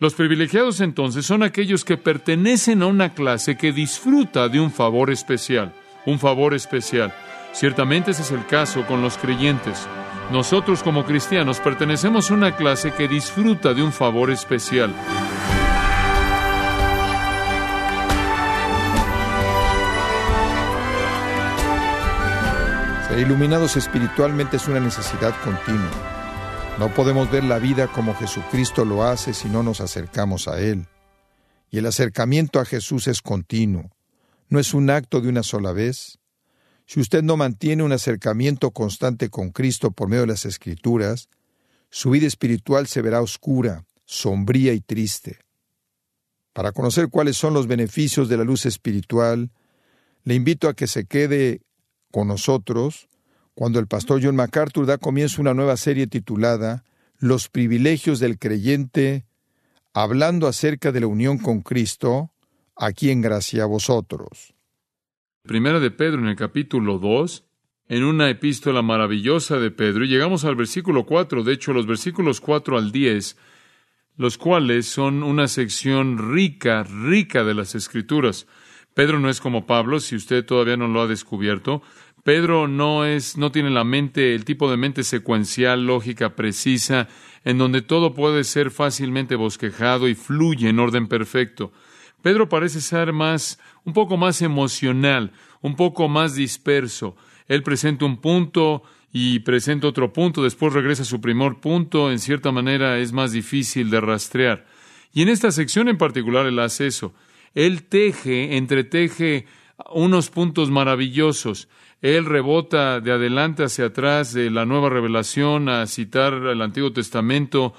Los privilegiados entonces son aquellos que pertenecen a una clase que disfruta de un favor especial, un favor especial. Ciertamente ese es el caso con los creyentes. Nosotros como cristianos pertenecemos a una clase que disfruta de un favor especial. Ser iluminados espiritualmente es una necesidad continua. No podemos ver la vida como Jesucristo lo hace si no nos acercamos a Él. Y el acercamiento a Jesús es continuo. No es un acto de una sola vez. Si usted no mantiene un acercamiento constante con Cristo por medio de las Escrituras, su vida espiritual se verá oscura, sombría y triste. Para conocer cuáles son los beneficios de la luz espiritual, le invito a que se quede con nosotros cuando el pastor John MacArthur da comienzo a una nueva serie titulada Los privilegios del creyente, hablando acerca de la unión con Cristo, aquí en gracia a vosotros. Primera de Pedro en el capítulo 2, en una epístola maravillosa de Pedro, y llegamos al versículo 4, de hecho los versículos 4 al 10, los cuales son una sección rica, rica de las escrituras. Pedro no es como Pablo, si usted todavía no lo ha descubierto. Pedro no es, no tiene la mente, el tipo de mente secuencial, lógica, precisa, en donde todo puede ser fácilmente bosquejado y fluye en orden perfecto. Pedro parece ser más, un poco más emocional, un poco más disperso. Él presenta un punto y presenta otro punto, después regresa a su primer punto, en cierta manera es más difícil de rastrear. Y en esta sección en particular él hace eso. Él teje, entreteje unos puntos maravillosos. Él rebota de adelante hacia atrás de la nueva revelación a citar el Antiguo Testamento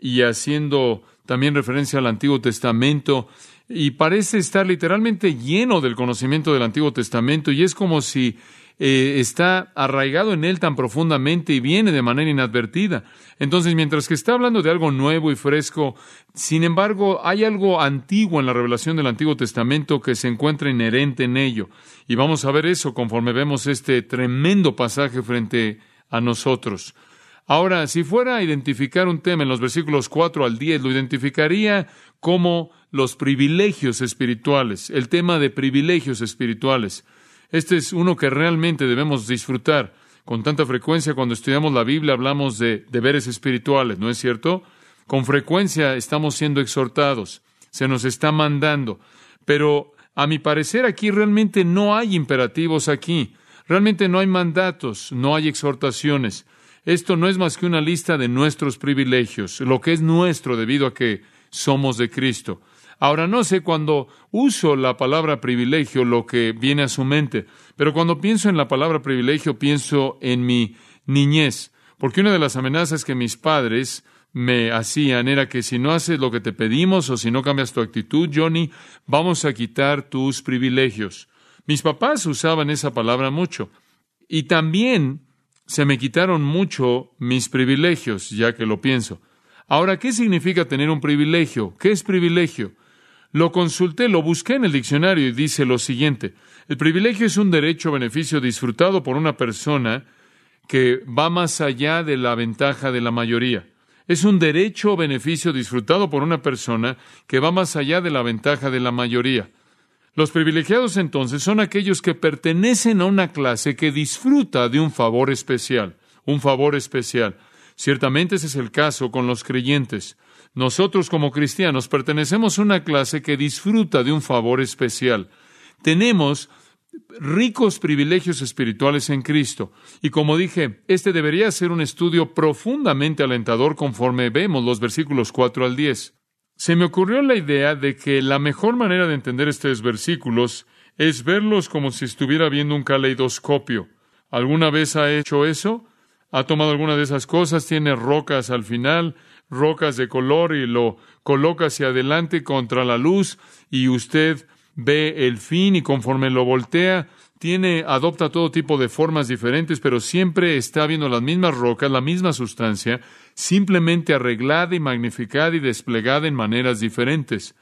y haciendo también referencia al Antiguo Testamento. Y parece estar literalmente lleno del conocimiento del Antiguo Testamento y es como si eh, está arraigado en él tan profundamente y viene de manera inadvertida. Entonces, mientras que está hablando de algo nuevo y fresco, sin embargo, hay algo antiguo en la revelación del Antiguo Testamento que se encuentra inherente en ello. Y vamos a ver eso conforme vemos este tremendo pasaje frente a nosotros. Ahora, si fuera a identificar un tema en los versículos 4 al 10, lo identificaría como los privilegios espirituales, el tema de privilegios espirituales. Este es uno que realmente debemos disfrutar. Con tanta frecuencia cuando estudiamos la Biblia hablamos de deberes espirituales, ¿no es cierto? Con frecuencia estamos siendo exhortados, se nos está mandando, pero a mi parecer aquí realmente no hay imperativos aquí, realmente no hay mandatos, no hay exhortaciones. Esto no es más que una lista de nuestros privilegios, lo que es nuestro debido a que somos de Cristo. Ahora, no sé cuando uso la palabra privilegio lo que viene a su mente, pero cuando pienso en la palabra privilegio pienso en mi niñez, porque una de las amenazas que mis padres me hacían era que si no haces lo que te pedimos o si no cambias tu actitud, Johnny, vamos a quitar tus privilegios. Mis papás usaban esa palabra mucho. Y también se me quitaron mucho mis privilegios, ya que lo pienso. Ahora, ¿qué significa tener un privilegio? ¿Qué es privilegio? Lo consulté, lo busqué en el diccionario y dice lo siguiente. El privilegio es un derecho o beneficio disfrutado por una persona que va más allá de la ventaja de la mayoría. Es un derecho o beneficio disfrutado por una persona que va más allá de la ventaja de la mayoría. Los privilegiados entonces son aquellos que pertenecen a una clase que disfruta de un favor especial, un favor especial. Ciertamente ese es el caso con los creyentes. Nosotros como cristianos pertenecemos a una clase que disfruta de un favor especial. Tenemos ricos privilegios espirituales en Cristo. Y como dije, este debería ser un estudio profundamente alentador conforme vemos los versículos 4 al 10. Se me ocurrió la idea de que la mejor manera de entender estos versículos es verlos como si estuviera viendo un caleidoscopio. ¿Alguna vez ha hecho eso? ¿Ha tomado alguna de esas cosas? Tiene rocas al final, rocas de color y lo coloca hacia adelante contra la luz y usted ve el fin y conforme lo voltea, tiene, adopta todo tipo de formas diferentes, pero siempre está viendo las mismas rocas, la misma sustancia, simplemente arreglada y magnificada y desplegada en maneras diferentes.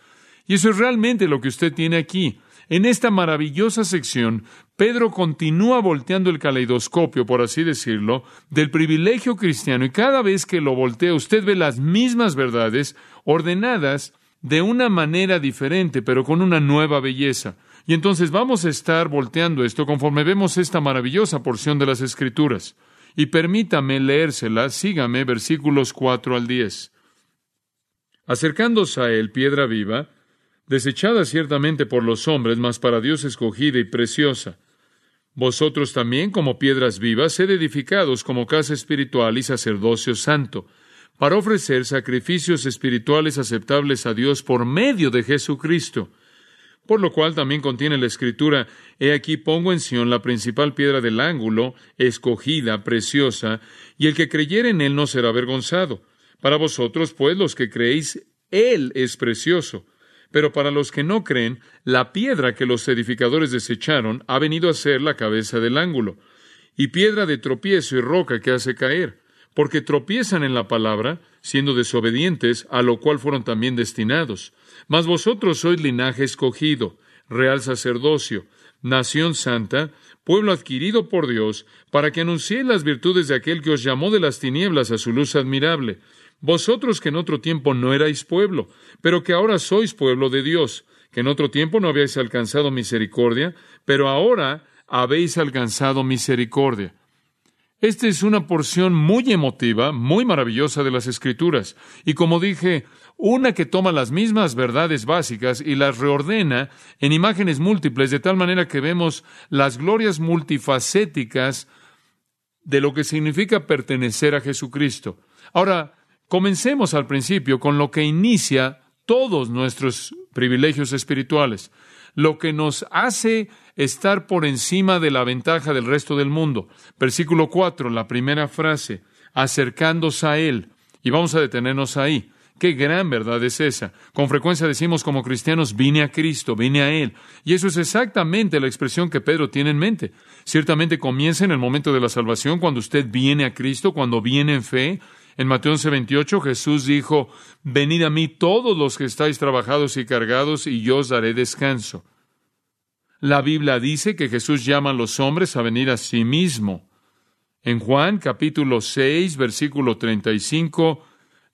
Y eso es realmente lo que usted tiene aquí. En esta maravillosa sección, Pedro continúa volteando el caleidoscopio, por así decirlo, del privilegio cristiano y cada vez que lo voltea usted ve las mismas verdades ordenadas de una manera diferente, pero con una nueva belleza. Y entonces vamos a estar volteando esto conforme vemos esta maravillosa porción de las Escrituras. Y permítame leérsela, sígame versículos 4 al 10. Acercándose a él, piedra viva, desechada ciertamente por los hombres, mas para Dios escogida y preciosa. Vosotros también, como piedras vivas, sed edificados como casa espiritual y sacerdocio santo, para ofrecer sacrificios espirituales aceptables a Dios por medio de Jesucristo. Por lo cual también contiene la escritura, He aquí pongo en Sión la principal piedra del ángulo, escogida, preciosa, y el que creyere en él no será avergonzado. Para vosotros, pues, los que creéis, él es precioso. Pero para los que no creen, la piedra que los edificadores desecharon ha venido a ser la cabeza del ángulo, y piedra de tropiezo y roca que hace caer, porque tropiezan en la palabra, siendo desobedientes, a lo cual fueron también destinados. Mas vosotros sois linaje escogido, real sacerdocio, nación santa, pueblo adquirido por Dios, para que anunciéis las virtudes de aquel que os llamó de las tinieblas a su luz admirable vosotros que en otro tiempo no erais pueblo, pero que ahora sois pueblo de Dios, que en otro tiempo no habíais alcanzado misericordia, pero ahora habéis alcanzado misericordia. Esta es una porción muy emotiva, muy maravillosa de las Escrituras, y como dije, una que toma las mismas verdades básicas y las reordena en imágenes múltiples, de tal manera que vemos las glorias multifacéticas de lo que significa pertenecer a Jesucristo. Ahora, Comencemos al principio con lo que inicia todos nuestros privilegios espirituales, lo que nos hace estar por encima de la ventaja del resto del mundo. Versículo 4, la primera frase, acercándose a Él. Y vamos a detenernos ahí. Qué gran verdad es esa. Con frecuencia decimos como cristianos, vine a Cristo, vine a Él. Y eso es exactamente la expresión que Pedro tiene en mente. Ciertamente comienza en el momento de la salvación, cuando usted viene a Cristo, cuando viene en fe, en Mateo 11:28 Jesús dijo, Venid a mí todos los que estáis trabajados y cargados, y yo os daré descanso. La Biblia dice que Jesús llama a los hombres a venir a sí mismo. En Juan capítulo 6, versículo 35,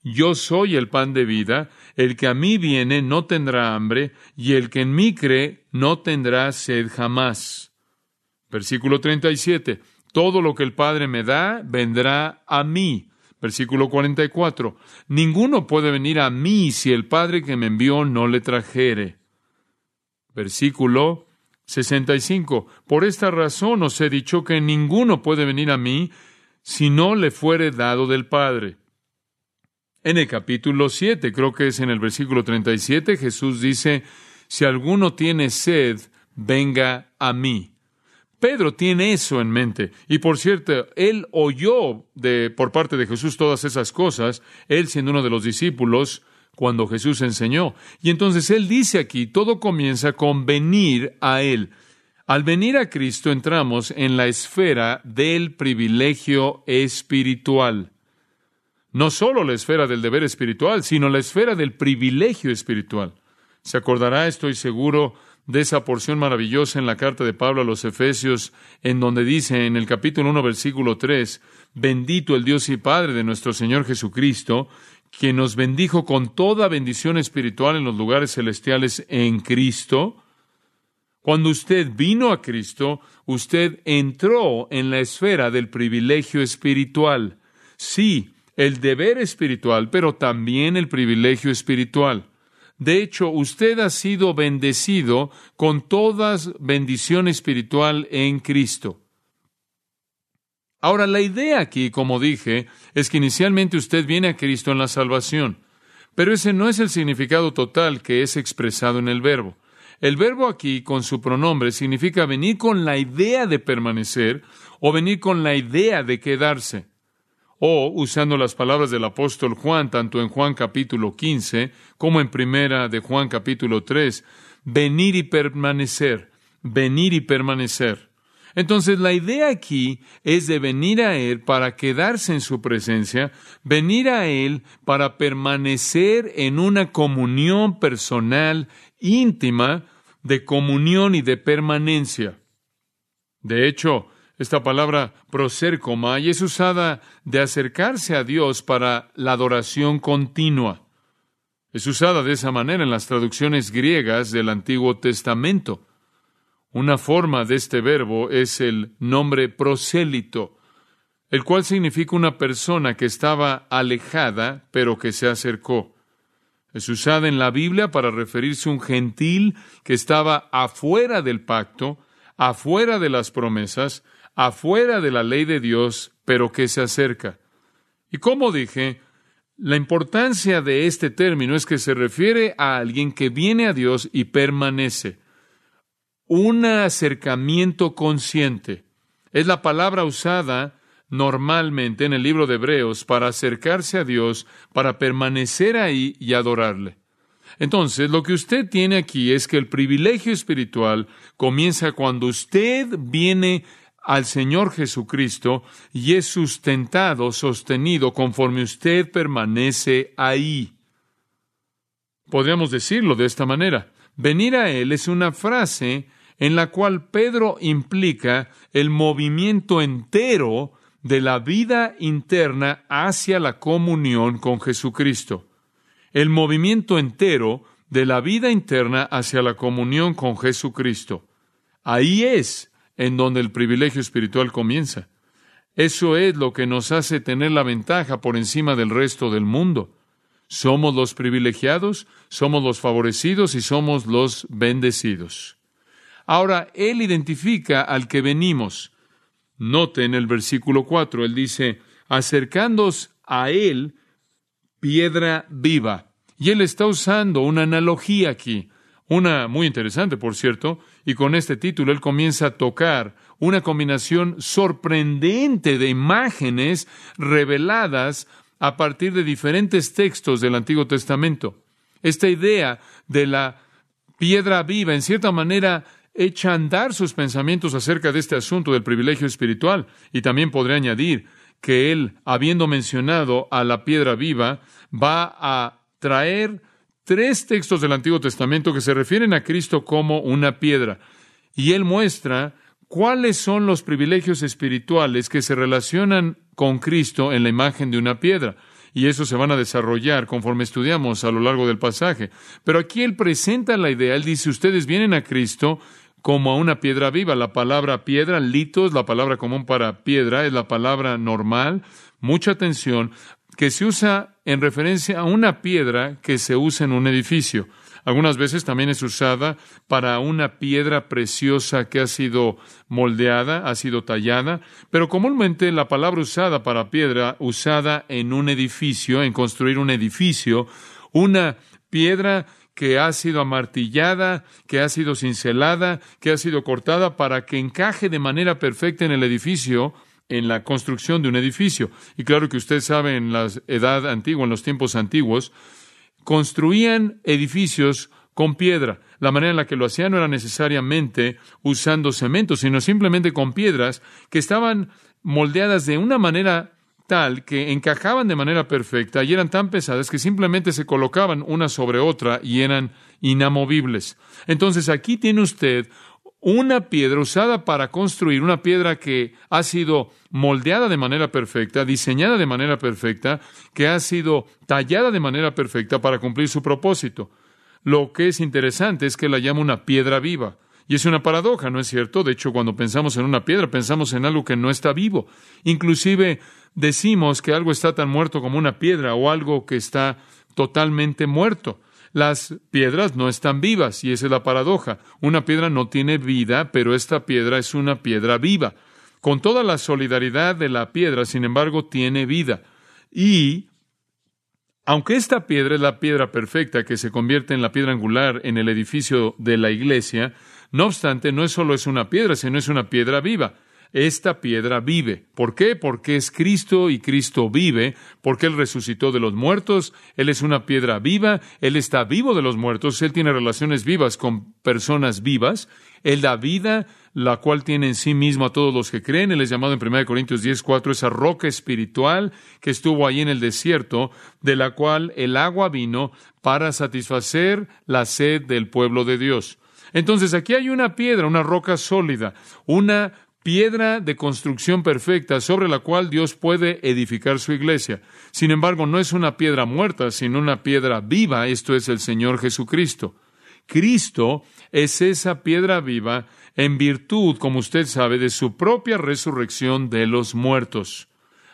Yo soy el pan de vida, el que a mí viene no tendrá hambre, y el que en mí cree no tendrá sed jamás. Versículo 37, Todo lo que el Padre me da vendrá a mí Versículo 44. Ninguno puede venir a mí si el Padre que me envió no le trajere. Versículo 65. Por esta razón os he dicho que ninguno puede venir a mí si no le fuere dado del Padre. En el capítulo 7, creo que es en el versículo 37, Jesús dice, si alguno tiene sed, venga a mí. Pedro tiene eso en mente. Y por cierto, él oyó de, por parte de Jesús todas esas cosas, él siendo uno de los discípulos, cuando Jesús enseñó. Y entonces él dice aquí, todo comienza con venir a él. Al venir a Cristo entramos en la esfera del privilegio espiritual. No solo la esfera del deber espiritual, sino la esfera del privilegio espiritual. Se acordará, estoy seguro, de esa porción maravillosa en la carta de Pablo a los Efesios, en donde dice en el capítulo 1, versículo 3, bendito el Dios y Padre de nuestro Señor Jesucristo, que nos bendijo con toda bendición espiritual en los lugares celestiales en Cristo. Cuando usted vino a Cristo, usted entró en la esfera del privilegio espiritual. Sí, el deber espiritual, pero también el privilegio espiritual. De hecho, usted ha sido bendecido con toda bendición espiritual en Cristo. Ahora, la idea aquí, como dije, es que inicialmente usted viene a Cristo en la salvación, pero ese no es el significado total que es expresado en el verbo. El verbo aquí, con su pronombre, significa venir con la idea de permanecer o venir con la idea de quedarse o, usando las palabras del apóstol Juan, tanto en Juan capítulo 15 como en primera de Juan capítulo 3, venir y permanecer, venir y permanecer. Entonces la idea aquí es de venir a Él para quedarse en su presencia, venir a Él para permanecer en una comunión personal íntima de comunión y de permanencia. De hecho, esta palabra prosércoma es usada de acercarse a Dios para la adoración continua. Es usada de esa manera en las traducciones griegas del Antiguo Testamento. Una forma de este verbo es el nombre prosélito, el cual significa una persona que estaba alejada, pero que se acercó. Es usada en la Biblia para referirse a un gentil que estaba afuera del pacto, afuera de las promesas, afuera de la ley de Dios, pero que se acerca. Y como dije, la importancia de este término es que se refiere a alguien que viene a Dios y permanece. Un acercamiento consciente. Es la palabra usada normalmente en el libro de Hebreos para acercarse a Dios, para permanecer ahí y adorarle. Entonces, lo que usted tiene aquí es que el privilegio espiritual comienza cuando usted viene al Señor Jesucristo y es sustentado, sostenido, conforme usted permanece ahí. Podríamos decirlo de esta manera. Venir a Él es una frase en la cual Pedro implica el movimiento entero de la vida interna hacia la comunión con Jesucristo. El movimiento entero de la vida interna hacia la comunión con Jesucristo. Ahí es en donde el privilegio espiritual comienza. Eso es lo que nos hace tener la ventaja por encima del resto del mundo. Somos los privilegiados, somos los favorecidos y somos los bendecidos. Ahora, Él identifica al que venimos. Note en el versículo 4, Él dice, acercándos a Él, piedra viva. Y Él está usando una analogía aquí. Una muy interesante, por cierto, y con este título él comienza a tocar una combinación sorprendente de imágenes reveladas a partir de diferentes textos del Antiguo Testamento. Esta idea de la piedra viva, en cierta manera, echa a andar sus pensamientos acerca de este asunto del privilegio espiritual. Y también podría añadir que él, habiendo mencionado a la piedra viva, va a traer tres textos del Antiguo Testamento que se refieren a Cristo como una piedra. Y él muestra cuáles son los privilegios espirituales que se relacionan con Cristo en la imagen de una piedra. Y eso se van a desarrollar conforme estudiamos a lo largo del pasaje. Pero aquí él presenta la idea, él dice, ustedes vienen a Cristo como a una piedra viva. La palabra piedra, litos, la palabra común para piedra, es la palabra normal. Mucha atención, que se usa en referencia a una piedra que se usa en un edificio. Algunas veces también es usada para una piedra preciosa que ha sido moldeada, ha sido tallada, pero comúnmente la palabra usada para piedra, usada en un edificio, en construir un edificio, una piedra que ha sido amartillada, que ha sido cincelada, que ha sido cortada para que encaje de manera perfecta en el edificio, en la construcción de un edificio. Y claro que usted sabe, en la edad antigua, en los tiempos antiguos, construían edificios con piedra. La manera en la que lo hacían no era necesariamente usando cemento, sino simplemente con piedras que estaban moldeadas de una manera tal que encajaban de manera perfecta y eran tan pesadas que simplemente se colocaban una sobre otra y eran inamovibles. Entonces aquí tiene usted una piedra usada para construir, una piedra que ha sido moldeada de manera perfecta, diseñada de manera perfecta, que ha sido tallada de manera perfecta para cumplir su propósito. Lo que es interesante es que la llama una piedra viva. Y es una paradoja, ¿no es cierto? De hecho, cuando pensamos en una piedra, pensamos en algo que no está vivo. Inclusive decimos que algo está tan muerto como una piedra o algo que está totalmente muerto. Las piedras no están vivas y esa es la paradoja. Una piedra no tiene vida, pero esta piedra es una piedra viva. Con toda la solidaridad de la piedra, sin embargo, tiene vida. Y aunque esta piedra es la piedra perfecta que se convierte en la piedra angular en el edificio de la iglesia, no obstante, no es solo es una piedra, sino es una piedra viva esta piedra vive. ¿Por qué? Porque es Cristo y Cristo vive, porque Él resucitó de los muertos, Él es una piedra viva, Él está vivo de los muertos, Él tiene relaciones vivas con personas vivas, Él da vida, la cual tiene en sí mismo a todos los que creen, Él es llamado en 1 Corintios 10, 4, esa roca espiritual que estuvo ahí en el desierto, de la cual el agua vino para satisfacer la sed del pueblo de Dios. Entonces aquí hay una piedra, una roca sólida, una piedra de construcción perfecta sobre la cual Dios puede edificar su iglesia. Sin embargo, no es una piedra muerta, sino una piedra viva, esto es el Señor Jesucristo. Cristo es esa piedra viva en virtud, como usted sabe, de su propia resurrección de los muertos.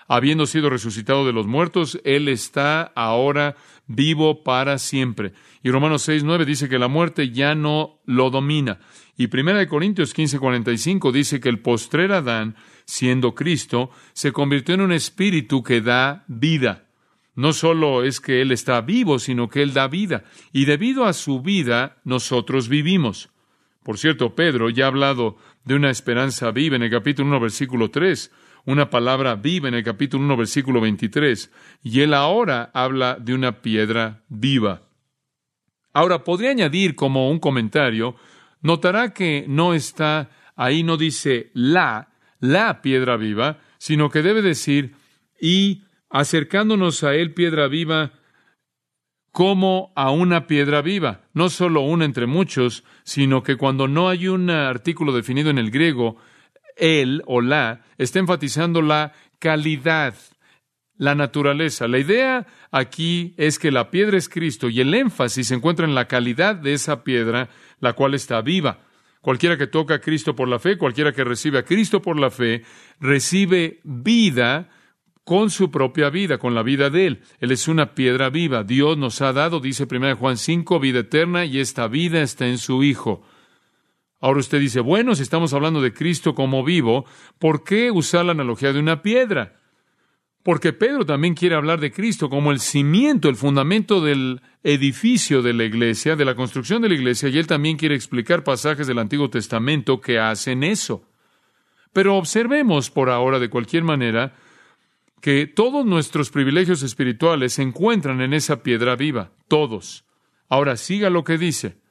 Habiendo sido resucitado de los muertos, Él está ahora vivo para siempre. Y Romanos 6, 9 dice que la muerte ya no lo domina. Y Primera de Corintios 15, 45 dice que el postrer Adán, siendo Cristo, se convirtió en un espíritu que da vida. No solo es que Él está vivo, sino que Él da vida. Y debido a su vida, nosotros vivimos. Por cierto, Pedro ya ha hablado de una esperanza viva en el capítulo 1, versículo 3 una palabra viva en el capítulo 1, versículo 23, y él ahora habla de una piedra viva. Ahora, podría añadir como un comentario, notará que no está ahí, no dice la, la piedra viva, sino que debe decir, y acercándonos a él, piedra viva, como a una piedra viva, no solo una entre muchos, sino que cuando no hay un artículo definido en el griego, él o la está enfatizando la calidad, la naturaleza. La idea aquí es que la piedra es Cristo y el énfasis se encuentra en la calidad de esa piedra, la cual está viva. Cualquiera que toca a Cristo por la fe, cualquiera que recibe a Cristo por la fe, recibe vida con su propia vida, con la vida de Él. Él es una piedra viva. Dios nos ha dado, dice 1 Juan 5, vida eterna y esta vida está en su Hijo. Ahora usted dice, bueno, si estamos hablando de Cristo como vivo, ¿por qué usar la analogía de una piedra? Porque Pedro también quiere hablar de Cristo como el cimiento, el fundamento del edificio de la iglesia, de la construcción de la iglesia, y él también quiere explicar pasajes del Antiguo Testamento que hacen eso. Pero observemos por ahora, de cualquier manera, que todos nuestros privilegios espirituales se encuentran en esa piedra viva, todos. Ahora siga lo que dice.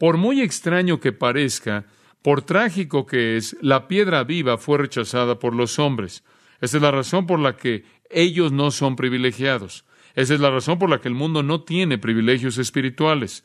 Por muy extraño que parezca, por trágico que es, la piedra viva fue rechazada por los hombres. Esa es la razón por la que ellos no son privilegiados. Esa es la razón por la que el mundo no tiene privilegios espirituales.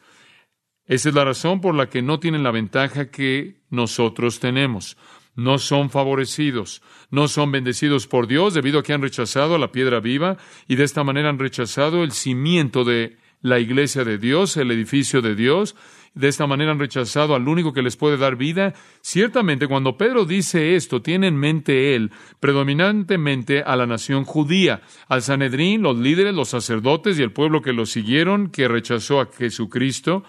Esa es la razón por la que no tienen la ventaja que nosotros tenemos. No son favorecidos, no son bendecidos por Dios debido a que han rechazado a la piedra viva y de esta manera han rechazado el cimiento de la iglesia de Dios, el edificio de Dios, de esta manera han rechazado al único que les puede dar vida. Ciertamente, cuando Pedro dice esto, tiene en mente él predominantemente a la nación judía, al Sanedrín, los líderes, los sacerdotes y el pueblo que lo siguieron, que rechazó a Jesucristo,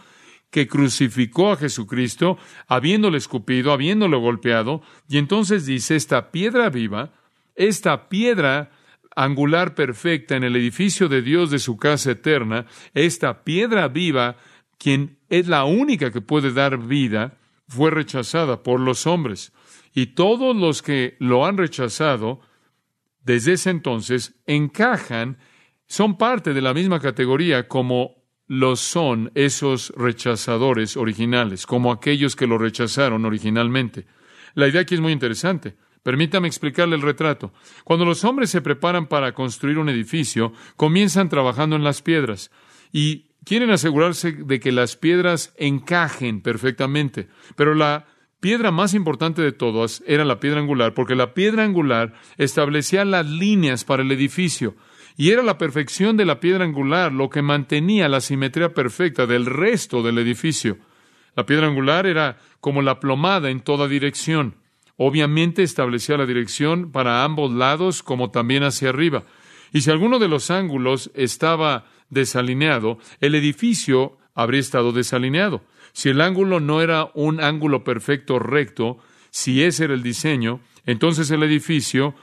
que crucificó a Jesucristo, habiéndole escupido, habiéndole golpeado, y entonces dice, esta piedra viva, esta piedra angular perfecta en el edificio de Dios de su casa eterna, esta piedra viva quien es la única que puede dar vida, fue rechazada por los hombres. Y todos los que lo han rechazado, desde ese entonces, encajan, son parte de la misma categoría como los son esos rechazadores originales, como aquellos que lo rechazaron originalmente. La idea aquí es muy interesante. Permítame explicarle el retrato. Cuando los hombres se preparan para construir un edificio, comienzan trabajando en las piedras. Y quieren asegurarse de que las piedras encajen perfectamente. Pero la piedra más importante de todas era la piedra angular, porque la piedra angular establecía las líneas para el edificio. Y era la perfección de la piedra angular lo que mantenía la simetría perfecta del resto del edificio. La piedra angular era como la plomada en toda dirección. Obviamente establecía la dirección para ambos lados como también hacia arriba. Y si alguno de los ángulos estaba desalineado, el edificio habría estado desalineado. Si el ángulo no era un ángulo perfecto recto, si ese era el diseño, entonces el edificio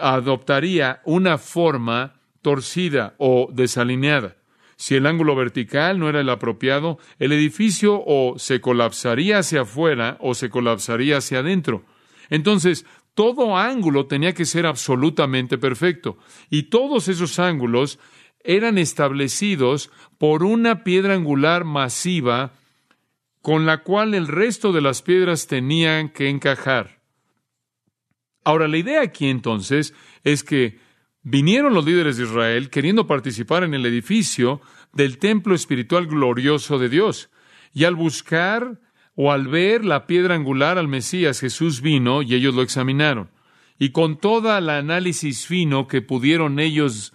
adoptaría una forma torcida o desalineada. Si el ángulo vertical no era el apropiado, el edificio o se colapsaría hacia afuera o se colapsaría hacia adentro. Entonces, todo ángulo tenía que ser absolutamente perfecto. Y todos esos ángulos eran establecidos por una piedra angular masiva con la cual el resto de las piedras tenían que encajar. Ahora, la idea aquí entonces es que vinieron los líderes de Israel queriendo participar en el edificio del templo espiritual glorioso de Dios, y al buscar o al ver la piedra angular al Mesías, Jesús vino y ellos lo examinaron. Y con toda la análisis fino que pudieron ellos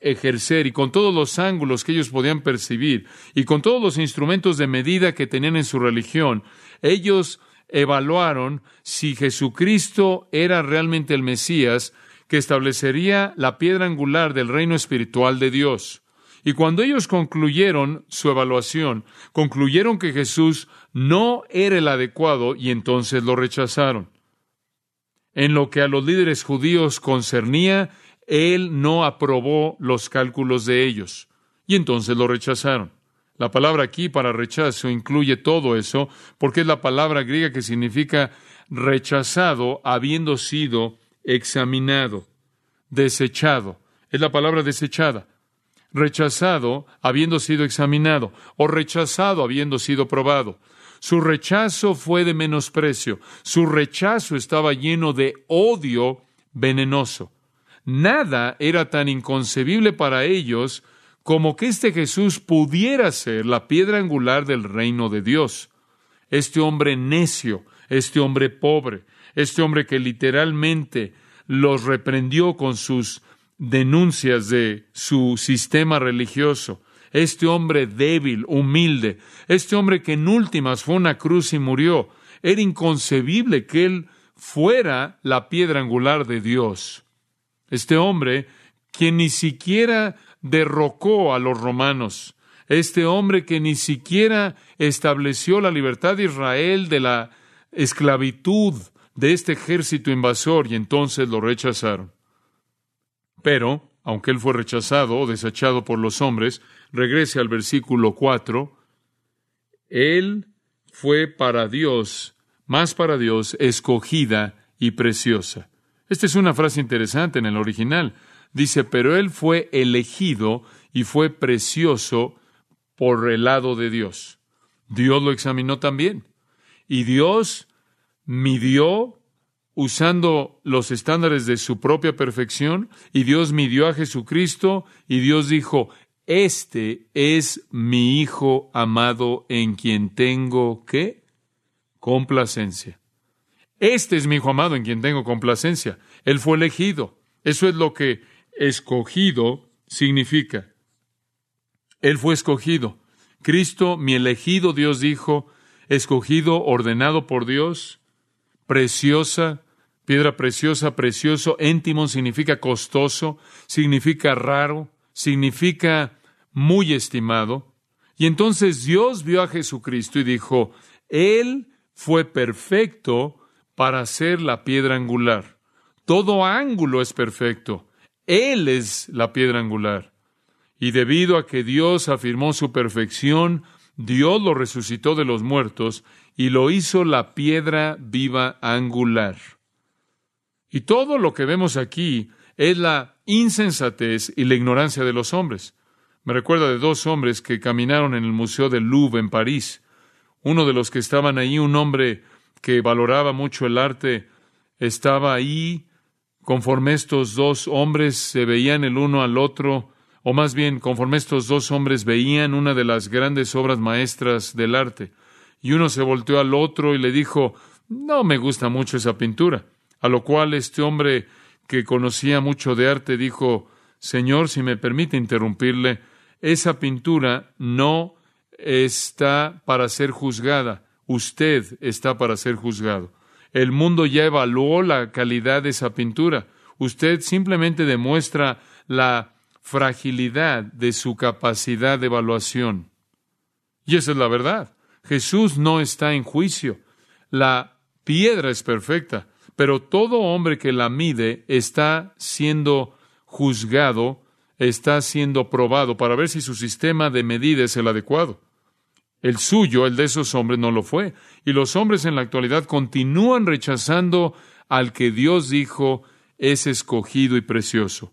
ejercer y con todos los ángulos que ellos podían percibir y con todos los instrumentos de medida que tenían en su religión, ellos evaluaron si Jesucristo era realmente el Mesías que establecería la piedra angular del reino espiritual de Dios. Y cuando ellos concluyeron su evaluación, concluyeron que Jesús no era el adecuado y entonces lo rechazaron. En lo que a los líderes judíos concernía, él no aprobó los cálculos de ellos y entonces lo rechazaron. La palabra aquí para rechazo incluye todo eso porque es la palabra griega que significa rechazado habiendo sido examinado, desechado. Es la palabra desechada. Rechazado habiendo sido examinado o rechazado habiendo sido probado. Su rechazo fue de menosprecio. Su rechazo estaba lleno de odio venenoso. Nada era tan inconcebible para ellos como que este Jesús pudiera ser la piedra angular del reino de Dios. Este hombre necio, este hombre pobre, este hombre que literalmente los reprendió con sus denuncias de su sistema religioso, este hombre débil, humilde, este hombre que en últimas fue una cruz y murió, era inconcebible que él fuera la piedra angular de Dios. Este hombre, quien ni siquiera derrocó a los romanos, este hombre que ni siquiera estableció la libertad de Israel de la esclavitud de este ejército invasor y entonces lo rechazaron. Pero, aunque él fue rechazado o desechado por los hombres, regrese al versículo 4, él fue para Dios, más para Dios, escogida y preciosa. Esta es una frase interesante en el original. Dice, pero él fue elegido y fue precioso por el lado de Dios. Dios lo examinó también. Y Dios midió usando los estándares de su propia perfección, y Dios midió a Jesucristo, y Dios dijo, este es mi Hijo amado en quien tengo qué? Complacencia. Este es mi Hijo amado en quien tengo complacencia. Él fue elegido. Eso es lo que escogido significa. Él fue escogido. Cristo, mi elegido, Dios dijo, escogido, ordenado por Dios, preciosa, piedra preciosa, precioso, íntimo significa costoso, significa raro, significa muy estimado. Y entonces Dios vio a Jesucristo y dijo, Él fue perfecto para ser la piedra angular. Todo ángulo es perfecto. Él es la piedra angular. Y debido a que Dios afirmó su perfección, Dios lo resucitó de los muertos y lo hizo la piedra viva angular. Y todo lo que vemos aquí es la insensatez y la ignorancia de los hombres. Me recuerda de dos hombres que caminaron en el Museo del Louvre en París. Uno de los que estaban ahí, un hombre que valoraba mucho el arte, estaba ahí conforme estos dos hombres se veían el uno al otro, o más bien conforme estos dos hombres veían una de las grandes obras maestras del arte. Y uno se volteó al otro y le dijo, no me gusta mucho esa pintura. A lo cual este hombre que conocía mucho de arte dijo, Señor, si me permite interrumpirle, esa pintura no está para ser juzgada, usted está para ser juzgado. El mundo ya evaluó la calidad de esa pintura. Usted simplemente demuestra la fragilidad de su capacidad de evaluación. Y esa es la verdad. Jesús no está en juicio. La piedra es perfecta, pero todo hombre que la mide está siendo juzgado, está siendo probado para ver si su sistema de medida es el adecuado. El suyo, el de esos hombres, no lo fue. Y los hombres en la actualidad continúan rechazando al que Dios dijo es escogido y precioso.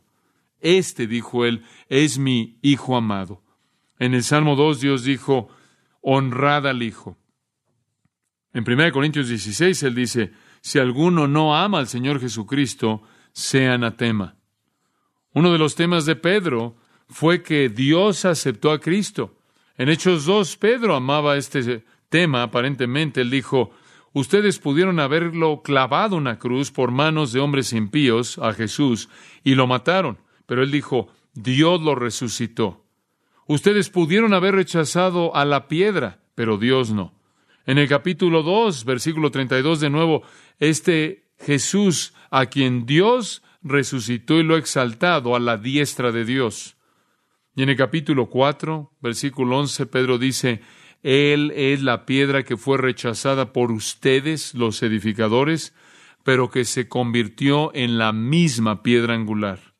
Este, dijo él, es mi Hijo amado. En el Salmo 2 Dios dijo, honrad al Hijo. En 1 Corintios 16 él dice, si alguno no ama al Señor Jesucristo, sea anatema. Uno de los temas de Pedro fue que Dios aceptó a Cristo. En Hechos 2, Pedro amaba este tema, aparentemente, él dijo, ustedes pudieron haberlo clavado una cruz por manos de hombres impíos a Jesús y lo mataron, pero él dijo, Dios lo resucitó. Ustedes pudieron haber rechazado a la piedra, pero Dios no. En el capítulo 2, versículo 32 de nuevo, este Jesús a quien Dios resucitó y lo ha exaltado a la diestra de Dios. Y en el capítulo 4, versículo 11, Pedro dice, Él es la piedra que fue rechazada por ustedes, los edificadores, pero que se convirtió en la misma piedra angular.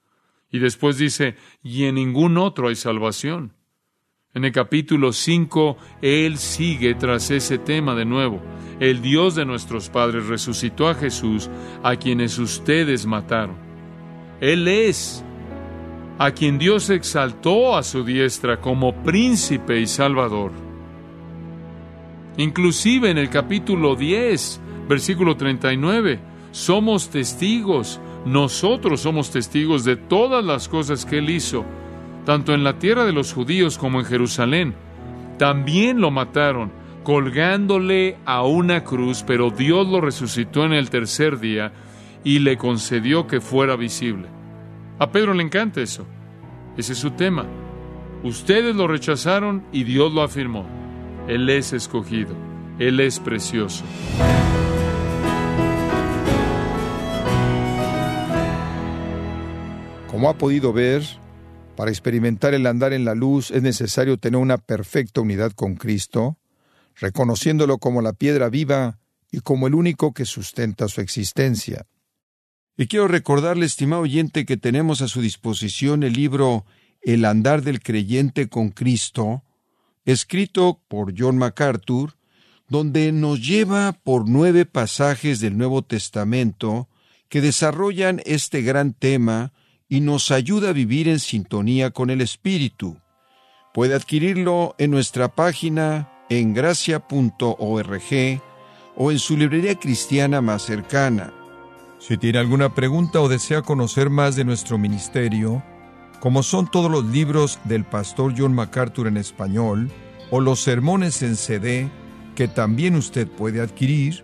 Y después dice, y en ningún otro hay salvación. En el capítulo 5, Él sigue tras ese tema de nuevo. El Dios de nuestros padres resucitó a Jesús, a quienes ustedes mataron. Él es a quien Dios exaltó a su diestra como príncipe y salvador. Inclusive en el capítulo 10, versículo 39, somos testigos, nosotros somos testigos de todas las cosas que Él hizo tanto en la tierra de los judíos como en Jerusalén. También lo mataron, colgándole a una cruz, pero Dios lo resucitó en el tercer día y le concedió que fuera visible. A Pedro le encanta eso. Ese es su tema. Ustedes lo rechazaron y Dios lo afirmó. Él es escogido. Él es precioso. Como ha podido ver, para experimentar el andar en la luz es necesario tener una perfecta unidad con Cristo, reconociéndolo como la piedra viva y como el único que sustenta su existencia. Y quiero recordarle, estimado oyente, que tenemos a su disposición el libro El andar del creyente con Cristo, escrito por John MacArthur, donde nos lleva por nueve pasajes del Nuevo Testamento que desarrollan este gran tema y nos ayuda a vivir en sintonía con el Espíritu. Puede adquirirlo en nuestra página en gracia.org o en su librería cristiana más cercana. Si tiene alguna pregunta o desea conocer más de nuestro ministerio, como son todos los libros del pastor John MacArthur en español o los sermones en CD que también usted puede adquirir,